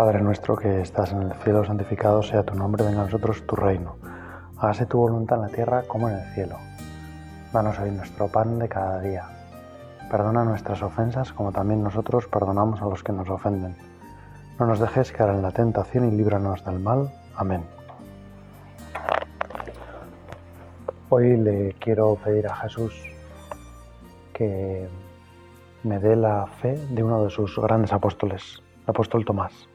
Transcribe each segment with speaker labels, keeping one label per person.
Speaker 1: Padre nuestro que estás en el cielo, santificado sea tu nombre, venga a nosotros tu reino. Hágase tu voluntad en la tierra como en el cielo. Danos hoy nuestro pan de cada día. Perdona nuestras ofensas como también nosotros perdonamos a los que nos ofenden. No nos dejes caer en la tentación y líbranos del mal. Amén. Hoy le quiero pedir a Jesús que me dé la fe de uno de sus grandes apóstoles, el apóstol Tomás,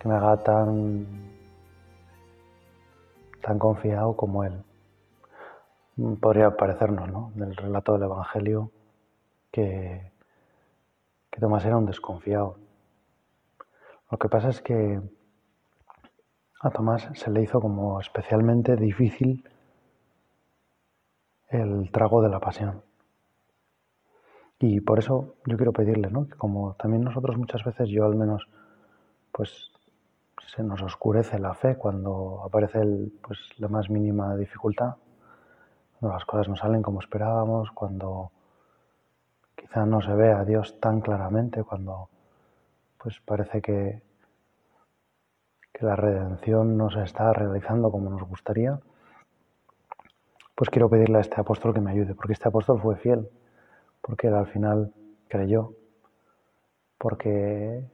Speaker 1: que me haga tan, tan confiado como él. Podría parecernos, ¿no? Del relato del Evangelio que, que Tomás era un desconfiado. Lo que pasa es que a Tomás se le hizo como especialmente difícil el trago de la pasión. Y por eso yo quiero pedirle, ¿no? Que como también nosotros muchas veces, yo al menos, pues se nos oscurece la fe cuando aparece pues, la más mínima dificultad, cuando las cosas no salen como esperábamos, cuando quizá no se ve a Dios tan claramente, cuando pues parece que, que la redención no se está realizando como nos gustaría, pues quiero pedirle a este apóstol que me ayude, porque este apóstol fue fiel porque él al final creyó, porque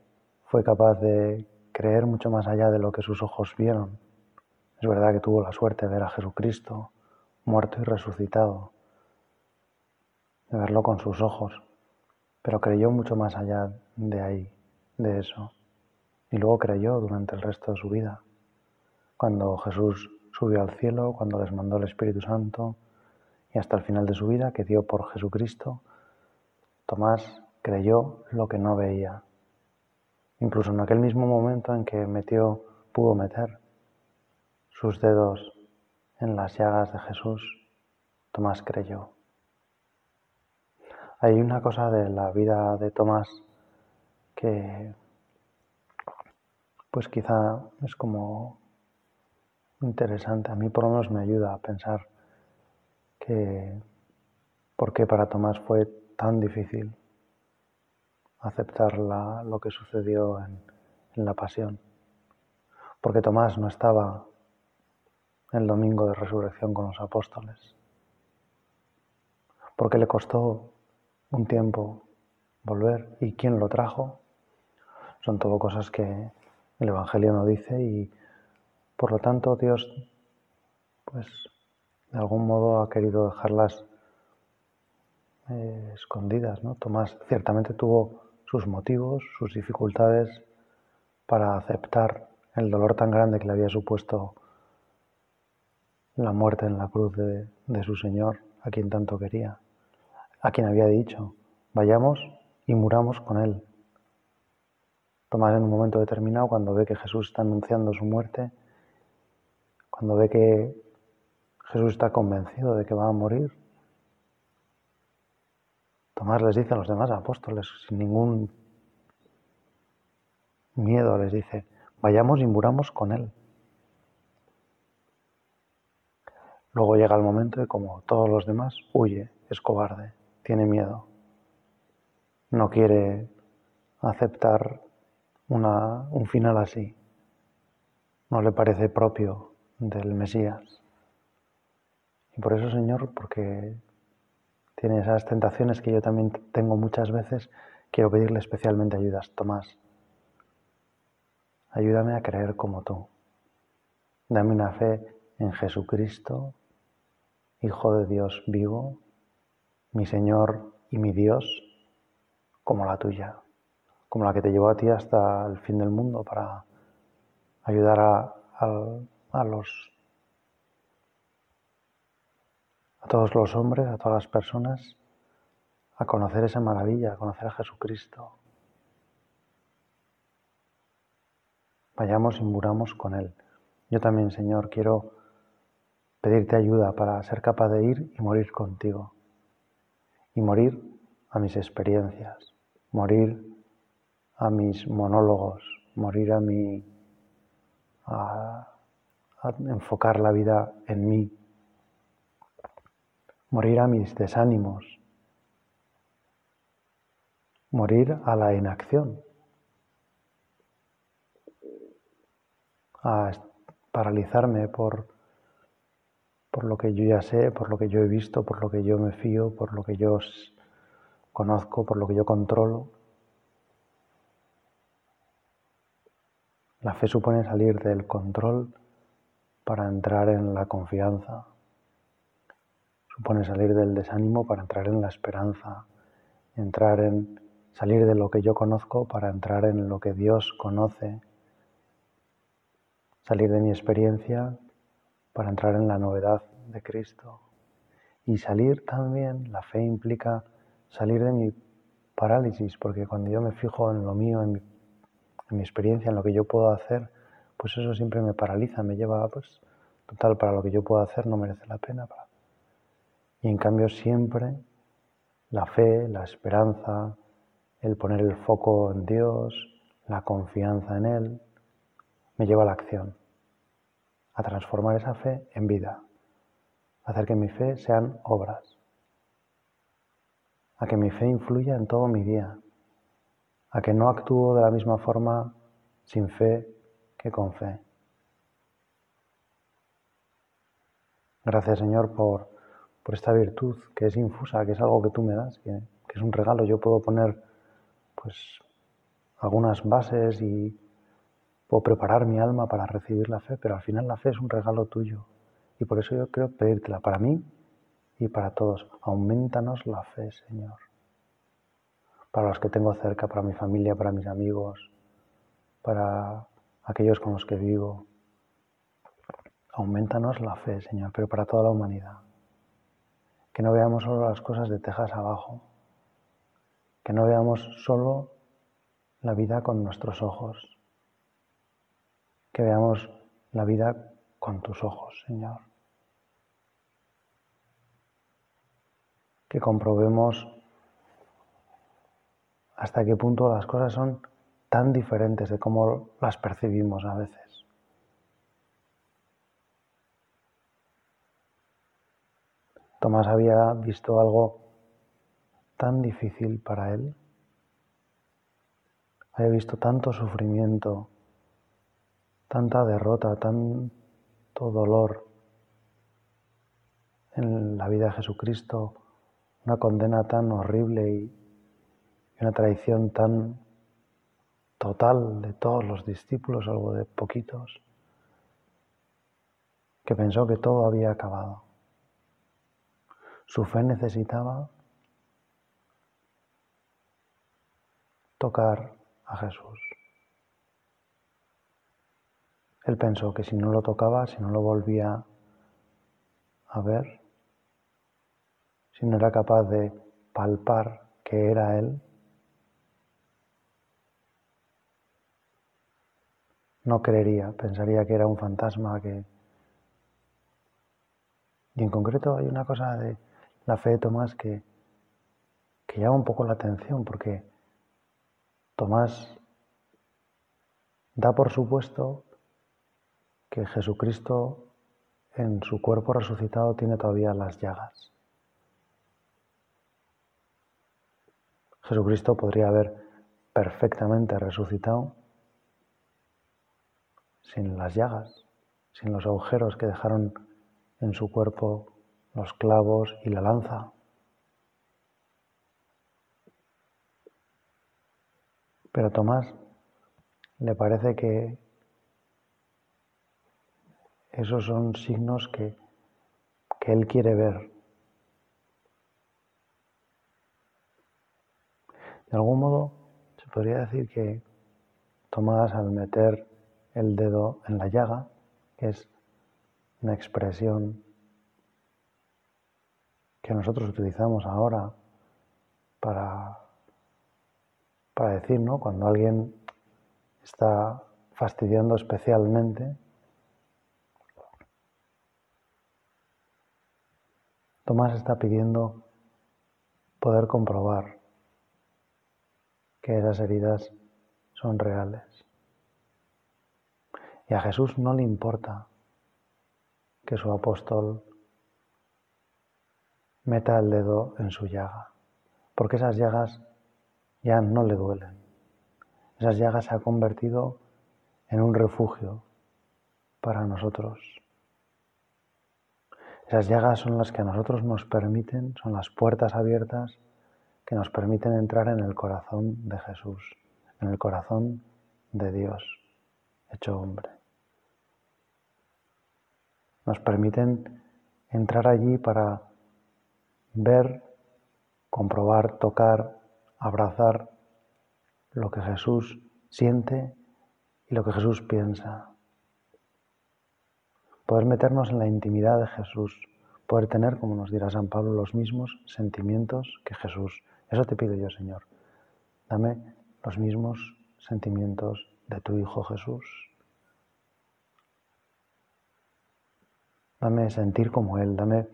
Speaker 1: fue capaz de creer mucho más allá de lo que sus ojos vieron. Es verdad que tuvo la suerte de ver a Jesucristo muerto y resucitado, de verlo con sus ojos, pero creyó mucho más allá de ahí, de eso. Y luego creyó durante el resto de su vida, cuando Jesús subió al cielo, cuando les mandó el Espíritu Santo y hasta el final de su vida, que dio por Jesucristo Tomás creyó lo que no veía. Incluso en aquel mismo momento en que metió, pudo meter sus dedos en las llagas de Jesús, Tomás creyó. Hay una cosa de la vida de Tomás que pues quizá es como interesante. A mí por lo menos me ayuda a pensar que por qué para Tomás fue tan difícil aceptar lo que sucedió en, en la pasión. Porque Tomás no estaba el domingo de resurrección con los apóstoles. Porque le costó un tiempo volver. ¿Y quién lo trajo? Son todo cosas que el Evangelio no dice y por lo tanto Dios, pues, de algún modo ha querido dejarlas eh, escondidas. ¿no? Tomás ciertamente tuvo sus motivos, sus dificultades para aceptar el dolor tan grande que le había supuesto la muerte en la cruz de, de su Señor, a quien tanto quería, a quien había dicho, vayamos y muramos con Él. Tomás en un momento determinado, cuando ve que Jesús está anunciando su muerte, cuando ve que Jesús está convencido de que va a morir, Tomás les dice a los demás apóstoles, sin ningún miedo, les dice, vayamos y muramos con Él. Luego llega el momento y como todos los demás, huye, es cobarde, tiene miedo, no quiere aceptar un final así, no le parece propio del Mesías. Y por eso, Señor, porque tiene esas tentaciones que yo también tengo muchas veces, quiero pedirle especialmente ayudas. Tomás, ayúdame a creer como tú. Dame una fe en Jesucristo, Hijo de Dios vivo, mi Señor y mi Dios, como la tuya, como la que te llevó a ti hasta el fin del mundo para ayudar a, a los a todos los hombres, a todas las personas, a conocer esa maravilla, a conocer a Jesucristo. Vayamos y muramos con Él. Yo también, Señor, quiero pedirte ayuda para ser capaz de ir y morir contigo. Y morir a mis experiencias, morir a mis monólogos, morir a mi... a, a enfocar la vida en mí, morir a mis desánimos, morir a la inacción. a paralizarme por, por lo que yo ya sé, por lo que yo he visto, por lo que yo me fío, por lo que yo conozco, por lo que yo controlo. La fe supone salir del control para entrar en la confianza. Supone salir del desánimo para entrar en la esperanza, entrar en salir de lo que yo conozco para entrar en lo que Dios conoce, salir de mi experiencia para entrar en la novedad de Cristo. Y salir también, la fe implica salir de mi parálisis, porque cuando yo me fijo en lo mío, en mi, experiencia, en lo que yo puedo hacer, pues eso siempre me paraliza, me lleva, pues, total, para lo que yo puedo hacer no merece la pena. Y en cambio siempre la fe, la esperanza, el poner el foco en Dios, la confianza en Él, me lleva a la acción, a transformar esa fe en vida, a hacer que mi fe sean obras, a que mi fe influya en todo mi día, a que no actúo de la misma forma sin fe que con fe. Gracias Señor por, por esta virtud que es infusa, que es algo que tú me das, que, es un regalo. Yo puedo poner pues algunas bases y puedo preparar mi alma para recibir la fe, pero al final la fe es un regalo tuyo. Y por eso yo quiero pedírtela para mí y para todos. Aumentanos la fe, Señor. Para los que tengo cerca, para mi familia, para mis amigos, para aquellos con los que vivo. Aumentanos la fe, Señor, pero para toda la humanidad. Que no veamos solo las cosas de Texas abajo, que no veamos solo la vida con nuestros ojos, que veamos la vida con tus ojos, Señor. Que comprobemos hasta qué punto las cosas son tan diferentes de cómo las percibimos a veces. Tomás había visto algo tan difícil para él. Había visto tanto sufrimiento, tanta derrota, tanto dolor en la vida de Jesucristo, una condena tan horrible y una traición tan total de todos los discípulos, algo de poquitos, que pensó que todo había acabado. Su fe necesitaba tocar a Jesús. Él pensó que si no lo tocaba, si no lo volvía a ver, si no era capaz de palpar que era Él, no creería, pensaría que era un fantasma que... Y en concreto hay una cosa de la fe de Tomás que, que llama un poco la atención, porque Tomás da por supuesto que Jesucristo en su cuerpo resucitado tiene todavía las llagas. Jesucristo podría haber perfectamente resucitado sin las llagas, sin los agujeros que dejaron en su cuerpo los clavos y la lanza. Pero a Tomás le parece que esos son signos que, que él quiere ver. De algún modo se podría decir que Tomás al meter el dedo en la llaga, que es una expresión que nosotros utilizamos ahora para para decir, ¿no? Cuando alguien está fastidiando especialmente, Tomás está pidiendo poder comprobar que esas heridas son reales. Y a Jesús no le importa que su apóstol meta el dedo en su llaga, porque esas llagas ya no le duelen. Esas llagas se han convertido en un refugio, para nosotros. Esas llagas son las que a nosotros nos permiten, son las puertas abiertas que nos permiten entrar en el corazón de Jesús, en el corazón de Dios, hecho hombre. Nos permiten entrar allí para ver, comprobar, tocar, abrazar lo que Jesús siente y lo que Jesús piensa. Poder meternos en la intimidad de Jesús, poder tener, como nos dirá San Pablo, los mismos sentimientos que Jesús. Eso te pido yo, Señor. Dame los mismos sentimientos de tu Hijo Jesús. Dame sentir como Él, dame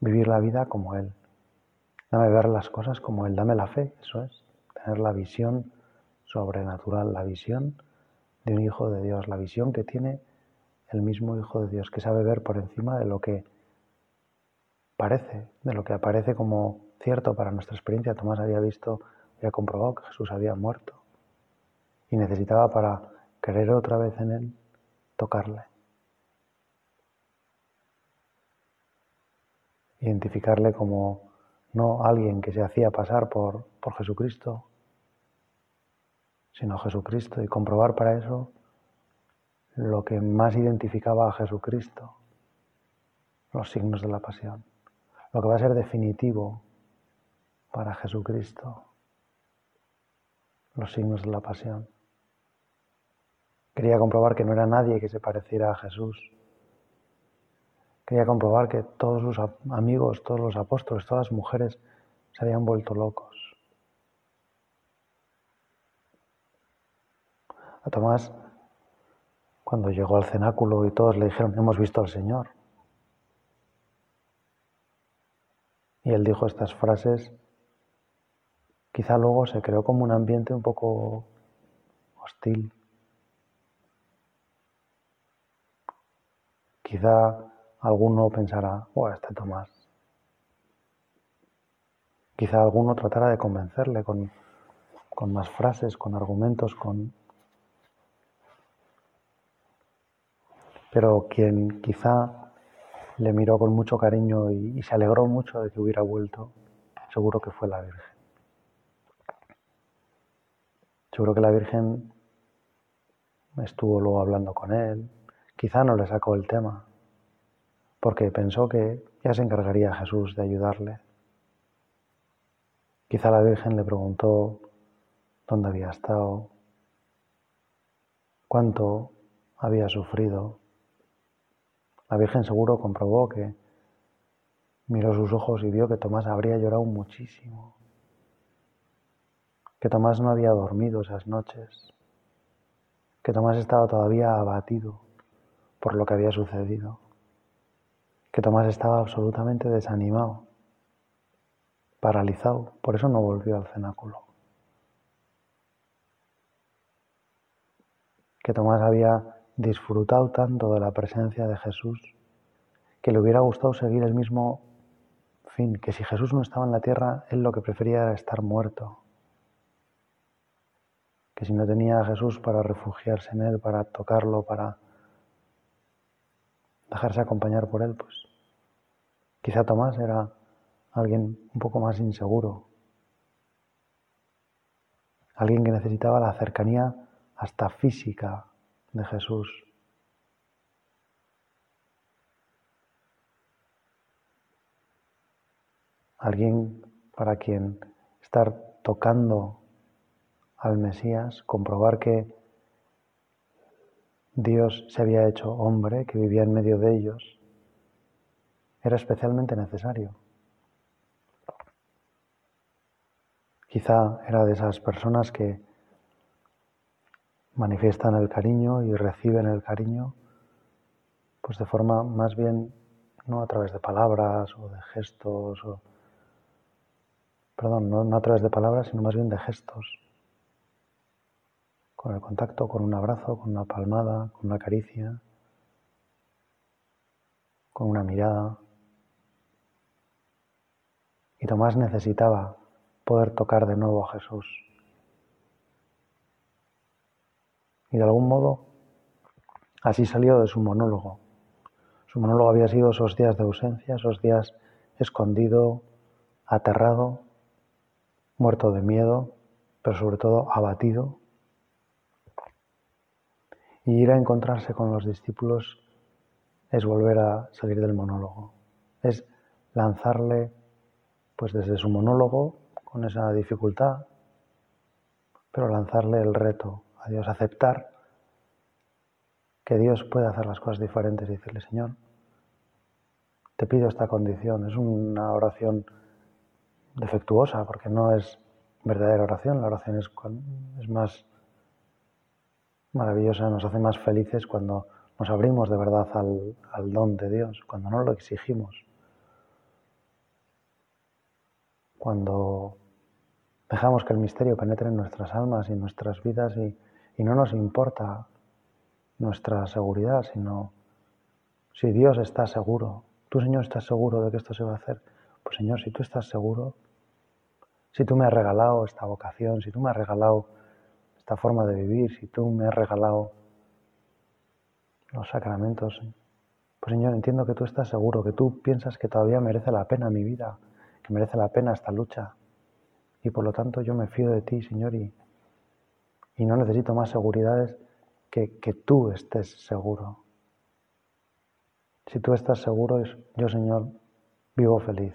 Speaker 1: vivir la vida como Él. Dame ver las cosas como Él, dame la fe, eso es, tener la visión sobrenatural, la visión de un Hijo de Dios, la visión que tiene el mismo Hijo de Dios, que sabe ver por encima de lo que parece, de lo que aparece como cierto para nuestra experiencia. Tomás había visto, había comprobado que Jesús había muerto y necesitaba para creer otra vez en Él, tocarle. Identificarle como no alguien que se hacía pasar por, por Jesucristo, sino Jesucristo, y comprobar para eso lo que más identificaba a Jesucristo, los signos de la pasión, lo que va a ser definitivo para Jesucristo, los signos de la pasión. Quería comprobar que no era nadie que se pareciera a Jesús. Quería comprobar que todos sus amigos, todos los apóstoles, todas las mujeres se habían vuelto locos. A Tomás, cuando llegó al cenáculo y todos le dijeron, hemos visto al Señor. Y él dijo estas frases, quizá luego se creó como un ambiente un poco hostil. Quizá alguno pensará, oh, este Tomás. Quizá alguno tratará de convencerle con, con más frases, con argumentos, con... Pero quien quizá le miró con mucho cariño y, y se alegró mucho de que hubiera vuelto, seguro que fue la Virgen. Seguro que la Virgen estuvo luego hablando con él, Quizá no le sacó el tema, porque pensó que ya se encargaría Jesús de ayudarle. Quizá la Virgen le preguntó dónde había estado, cuánto había sufrido. La Virgen seguro comprobó que miró sus ojos y vio que Tomás habría llorado muchísimo, que Tomás no había dormido esas noches, que Tomás estaba todavía abatido por lo que había sucedido, que Tomás estaba absolutamente desanimado, paralizado, por eso no volvió al cenáculo. Que Tomás había disfrutado tanto de la presencia de Jesús que le hubiera gustado seguir el mismo fin, que si Jesús no estaba en la tierra, él lo que prefería era estar muerto, que si no tenía a Jesús para refugiarse en él, para tocarlo, para dejarse acompañar por él, pues quizá Tomás era alguien un poco más inseguro, alguien que necesitaba la cercanía hasta física de Jesús. Alguien para quien estar tocando al Mesías, comprobar que Dios se había hecho hombre que vivía en medio de ellos, era especialmente necesario. Quizá era de esas personas que manifiestan el cariño y reciben el cariño, pues de forma más bien no a través de palabras o de gestos, o, perdón, no a través de palabras, sino más bien de gestos con el contacto, con un abrazo, con una palmada, con una caricia, con una mirada. Y Tomás necesitaba poder tocar de nuevo a Jesús. Y de algún modo, Así salió de su monólogo. Su monólogo había sido esos días de ausencia, esos días escondido, aterrado, muerto de miedo, pero sobre todo abatido. Y ir a encontrarse con los discípulos es volver a salir del monólogo, es lanzarle, pues desde su monólogo, con esa dificultad, pero lanzarle el reto a Dios, aceptar que Dios puede hacer las cosas diferentes y decirle, Señor, te pido esta condición. Es una oración defectuosa porque no es verdadera oración. La oración es, más maravillosa, nos hace más felices cuando nos abrimos de verdad al don de Dios, cuando no lo exigimos, cuando dejamos que el misterio penetre en nuestras almas y en nuestras vidas y, y no nos importa nuestra seguridad, sino si Dios está seguro, tú Señor estás seguro de que esto se va a hacer, pues Señor, si tú estás seguro, si tú me has regalado esta vocación, si tú me has regalado esta forma de vivir, si tú me has regalado los sacramentos, pues Señor, entiendo que tú estás seguro, que tú piensas que todavía merece la pena mi vida, que merece la pena esta lucha. Y por lo tanto yo me fío de ti, Señor, y, y no necesito más seguridades que, tú estés seguro. Si tú estás seguro, yo, Señor, vivo feliz.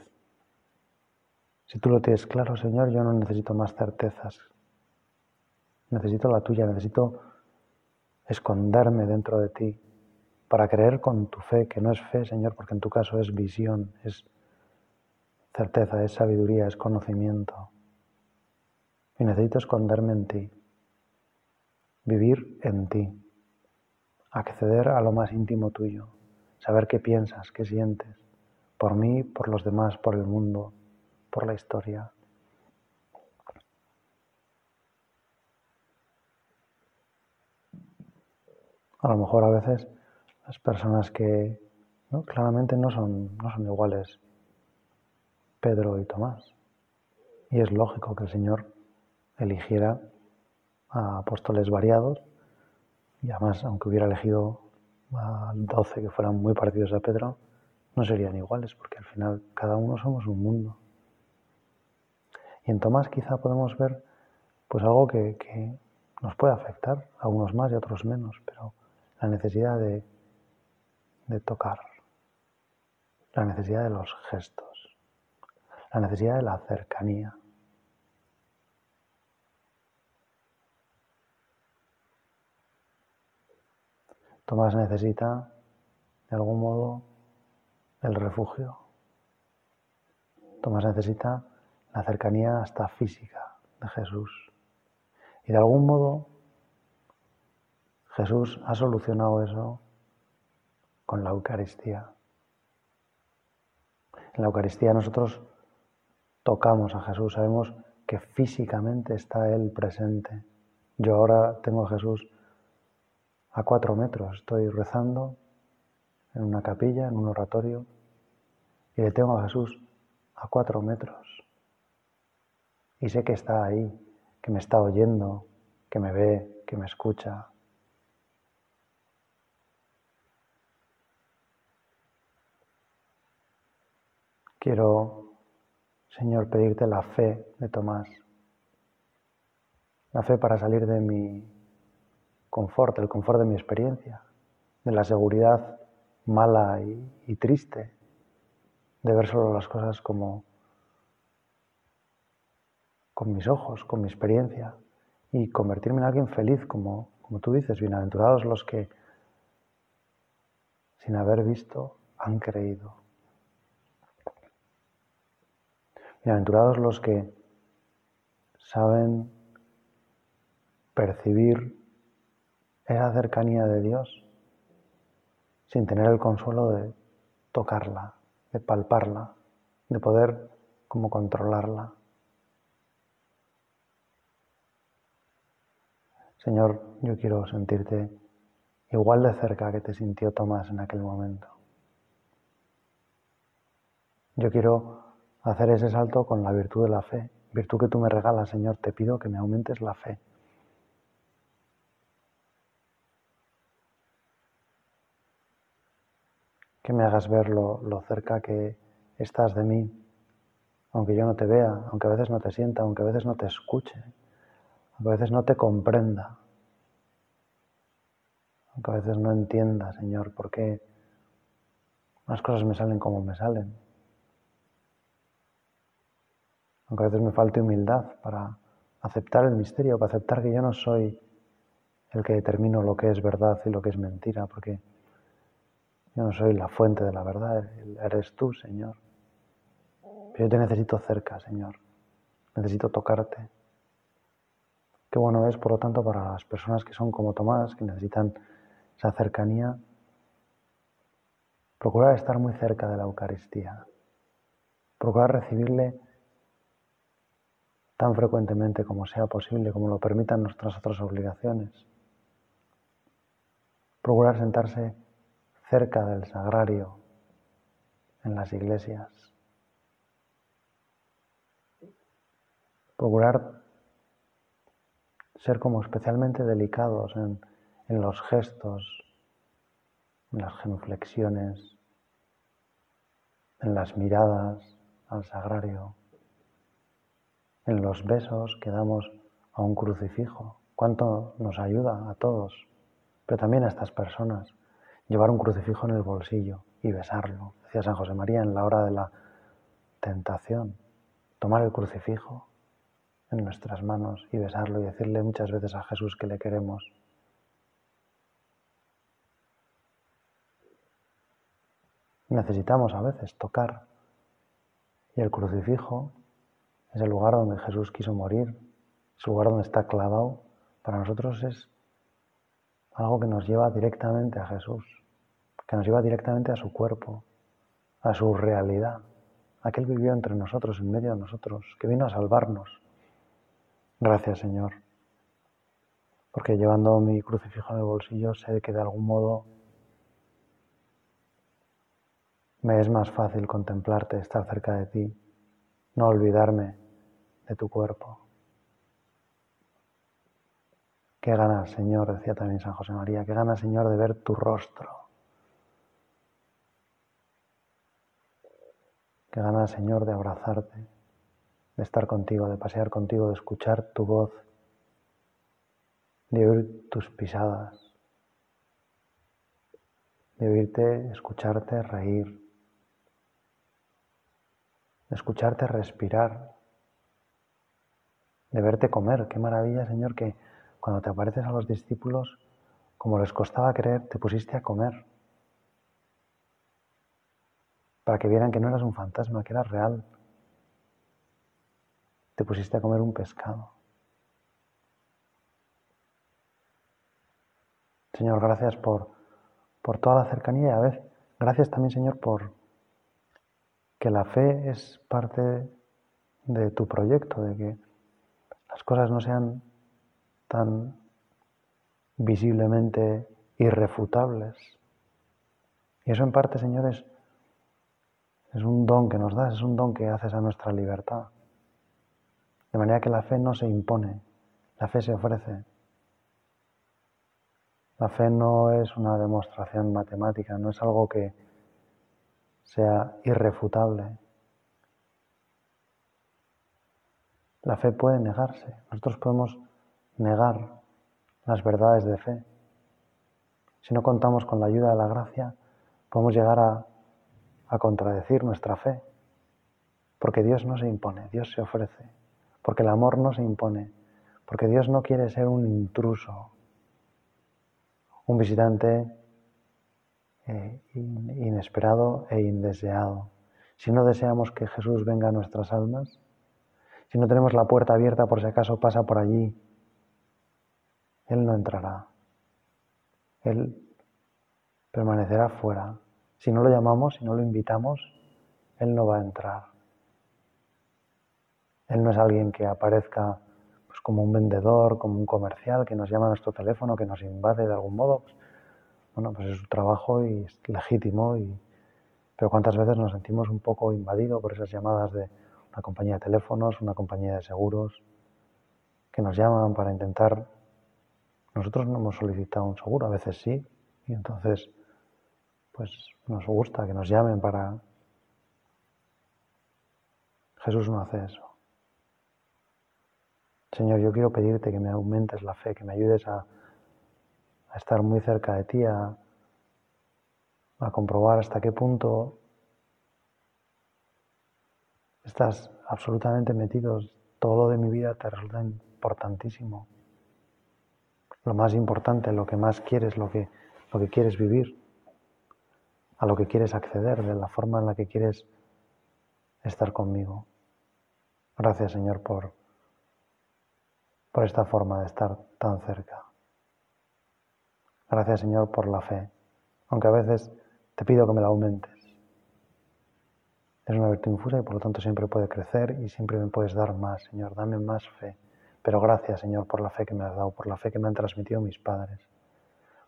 Speaker 1: Si tú lo tienes claro, Señor, yo no necesito más certezas. Necesito la tuya, necesito esconderme dentro de ti para creer con tu fe, que no es fe, Señor, porque en tu caso es visión, es certeza, es sabiduría, es conocimiento. Y necesito esconderme en ti vivir en ti, acceder a lo más íntimo tuyo, saber qué piensas, qué sientes, por mí, por los demás, por el mundo, por la historia. A lo mejor a veces las personas que claramente no son, no son iguales, Pedro y Tomás. Y es lógico que el Señor eligiera a apóstoles variados, y además, aunque hubiera elegido a 12 que fueran muy parecidos a Pedro, no serían iguales, porque al final cada uno somos un mundo. Y en Tomás quizá podemos ver pues algo que, que nos puede afectar, a unos más y a otros menos, pero la necesidad de, de tocar, la necesidad de los gestos, la necesidad de la cercanía. Tomás necesita, de algún modo, el refugio. Tomás necesita la cercanía hasta física de Jesús. Y de algún modo, Jesús ha solucionado eso con la Eucaristía. En la Eucaristía nosotros tocamos a Jesús, sabemos que físicamente está Él presente. Yo ahora tengo a Jesús a cuatro metros. Estoy rezando en una capilla, en un oratorio, y le tengo a Jesús a cuatro metros. Y sé que está ahí, que me está oyendo, que me ve, que me escucha. Quiero, Señor, pedirte la fe de Tomás, la fe para salir de mi confort, el confort de mi experiencia, de la seguridad mala y, triste, de ver solo las cosas como con mis ojos, con mi experiencia, y convertirme en alguien feliz, como, como tú dices, bienaventurados los que, sin haber visto, han creído. Bienaventurados los que saben percibir esa cercanía de Dios sin tener el consuelo de tocarla, de palparla, de poder como controlarla. Señor, yo quiero sentirte igual de cerca que te sintió Tomás en aquel momento. Yo quiero hacer ese salto con la virtud de la fe, virtud que tú me regalas, Señor, te pido que me aumentes la fe que me hagas ver lo, lo cerca que estás de mí, aunque yo no te vea, aunque a veces no te sienta, aunque a veces no te escuche, aunque a veces no te comprenda, aunque a veces no entienda, Señor, por qué las cosas me salen como me salen. Aunque a veces me falte humildad para aceptar el misterio, para aceptar que yo no soy el que determino lo que es verdad y lo que es mentira, porque yo no soy la fuente de la verdad, eres tú, Señor. Yo te necesito cerca, Señor. Necesito tocarte. Qué bueno es, por lo tanto, para las personas que son como Tomás, que necesitan esa cercanía, procurar estar muy cerca de la Eucaristía, procurar recibirle tan frecuentemente como sea posible, como lo permitan nuestras otras obligaciones, procurar sentarse cerca del sagrario en las iglesias, procurar ser como especialmente delicados en, en los gestos, en las genuflexiones, en las miradas al sagrario, en los besos que damos a un crucifijo. Cuánto nos ayuda a todos, pero también a estas personas llevar un crucifijo en el bolsillo y besarlo. Decía San José María en la hora de la tentación, tomar el crucifijo en nuestras manos y besarlo y decirle muchas veces a Jesús que le queremos. Necesitamos a veces tocar y el crucifijo es el lugar donde Jesús quiso morir, es el lugar donde está clavado. Para nosotros es algo que nos lleva directamente a Jesús que nos lleva directamente a su cuerpo, a su realidad. Aquel vivió entre nosotros, en medio de nosotros, que vino a salvarnos. Gracias, Señor. Porque llevando mi crucifijo en el bolsillo sé que de algún modo me es más fácil contemplarte, estar cerca de ti, no olvidarme tu cuerpo. Qué ganas, Señor, decía también San José María, qué ganas, Señor, de ver tu rostro Qué ganas, Señor, de abrazarte, de estar contigo, de pasear contigo, de escuchar tu voz, de oír tus pisadas, de oírte, escucharte reír, de escucharte respirar, de verte comer. Qué maravilla, Señor, que cuando te apareces a los discípulos, como les costaba creer, te pusiste a comer para que vieran que no eras un fantasma, que eras real. Te pusiste a comer un pescado. Señor, gracias por, por toda la cercanía y a veces gracias también, Señor, por que la fe es parte de tu proyecto, de que las cosas no sean tan visiblemente irrefutables. Y eso en parte, Señor, es es un don que nos das, es un don que haces a nuestra libertad. De manera que la fe no se impone, la fe se ofrece. La fe no es una demostración matemática, no es algo que sea irrefutable. La fe puede negarse. Nosotros podemos negar las verdades de fe. Si no contamos con la ayuda de la gracia, podemos llegar a a contradecir nuestra fe. Porque Dios no se impone, Dios se ofrece. Porque el amor no se impone. Porque Dios no quiere ser un intruso, un visitante eh, inesperado e indeseado. Si no deseamos que Jesús venga a nuestras almas, si no tenemos la puerta abierta por si acaso pasa por allí, Él no entrará. Él permanecerá fuera si no lo llamamos, si no lo invitamos, Él no va a entrar. Él no es alguien que aparezca pues, como un vendedor, como un comercial, que nos llama a nuestro teléfono, que nos invade de algún modo. Pues, bueno, pues es su trabajo y es legítimo. Y... Pero cuántas veces nos sentimos un poco invadidos por esas llamadas de una compañía de teléfonos, una compañía de seguros, que nos llaman para intentar... Nosotros no hemos solicitado un seguro, a veces sí, y entonces pues nos gusta que nos llamen para... Jesús no hace eso. Señor, yo quiero pedirte que me aumentes la fe, que me ayudes a, a estar muy cerca de ti, a, a comprobar hasta qué punto estás absolutamente metido, todo lo de mi vida te resulta importantísimo. Lo más importante, lo que más quieres, lo que, lo que quieres vivir, a lo que quieres acceder, de la forma en la que quieres estar conmigo. Gracias Señor por, por esta forma de estar tan cerca. Gracias Señor por la fe, aunque a veces te pido que me la aumentes. Es una virtud infusa y por lo tanto siempre puede crecer y siempre me puedes dar más, Señor. Dame más fe. Pero gracias, Señor, por la fe que me has dado, por la fe que me han transmitido mis padres,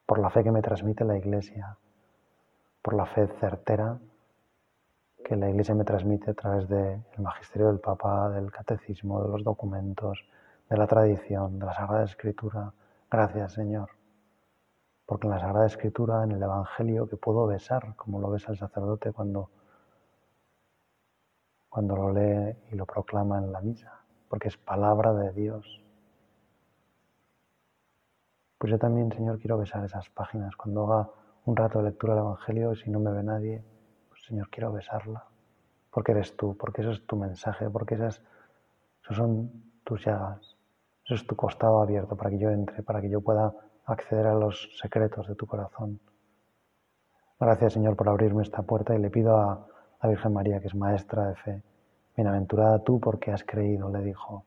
Speaker 1: por la fe que me transmite la Iglesia, por la fe certera que la Iglesia me transmite a través del magisterio del Papa, del catecismo, de los documentos, de la tradición, de la Sagrada Escritura. Gracias, Señor porque en la Sagrada Escritura, en el Evangelio, que puedo besar, como lo besa el sacerdote cuando, cuando lo lee y lo proclama en la misa, porque es palabra de Dios. Pues yo también, Señor, quiero besar esas páginas. Cuando haga un rato de lectura del Evangelio y si no me ve nadie, pues Señor, quiero besarla. Porque eres tú, porque eso es tu mensaje, porque esas, esos son tus llagas, eso es tu costado abierto para que yo entre, para que yo pueda acceder a los secretos de tu corazón. Gracias Señor por abrirme esta puerta y le pido a la Virgen María, que es maestra de fe, bienaventurada tú porque has creído, le dijo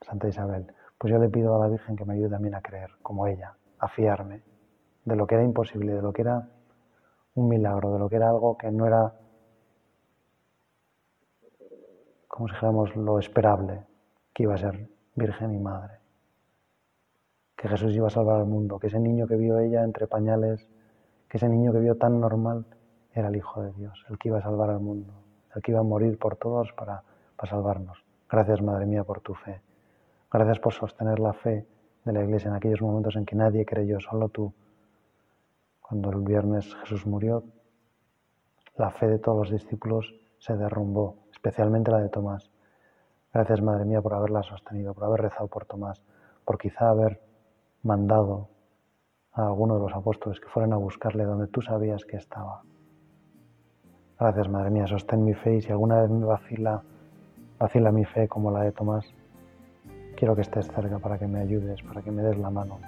Speaker 1: Santa Isabel. Pues yo le pido a la Virgen que me ayude también a creer, como ella, a fiarme de lo que era imposible, de lo que era un milagro, de lo que era algo que no era, como si dijéramos, lo esperable, que iba a ser Virgen y Madre. Que Jesús iba a salvar al mundo, que ese niño que vio ella entre pañales, que ese niño que vio tan normal, era el Hijo de Dios, el que iba a salvar al mundo, el que iba a morir por todos para, para salvarnos. Gracias, Madre mía, por tu fe. Gracias por sostener la fe de la Iglesia en aquellos momentos en que nadie creyó, solo tú. Cuando el viernes Jesús murió, la fe de todos los discípulos se derrumbó, especialmente la de Tomás. Gracias, Madre mía, por haberla sostenido, por haber rezado por Tomás, por quizá haber mandado a alguno de los apóstoles que fueran a buscarle donde tú sabías que estaba. Gracias, Madre mía, sostén mi fe y si alguna vez me vacila, vacila mi fe como la de Tomás, quiero que estés cerca para que me ayudes, para que me des la mano,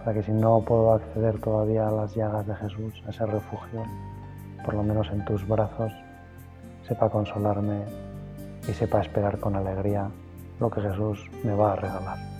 Speaker 1: para que si no puedo acceder todavía a las llagas de Jesús, a ese refugio, por lo menos en tus brazos, sepa consolarme y sepa esperar con alegría lo que Jesús me va a regalar.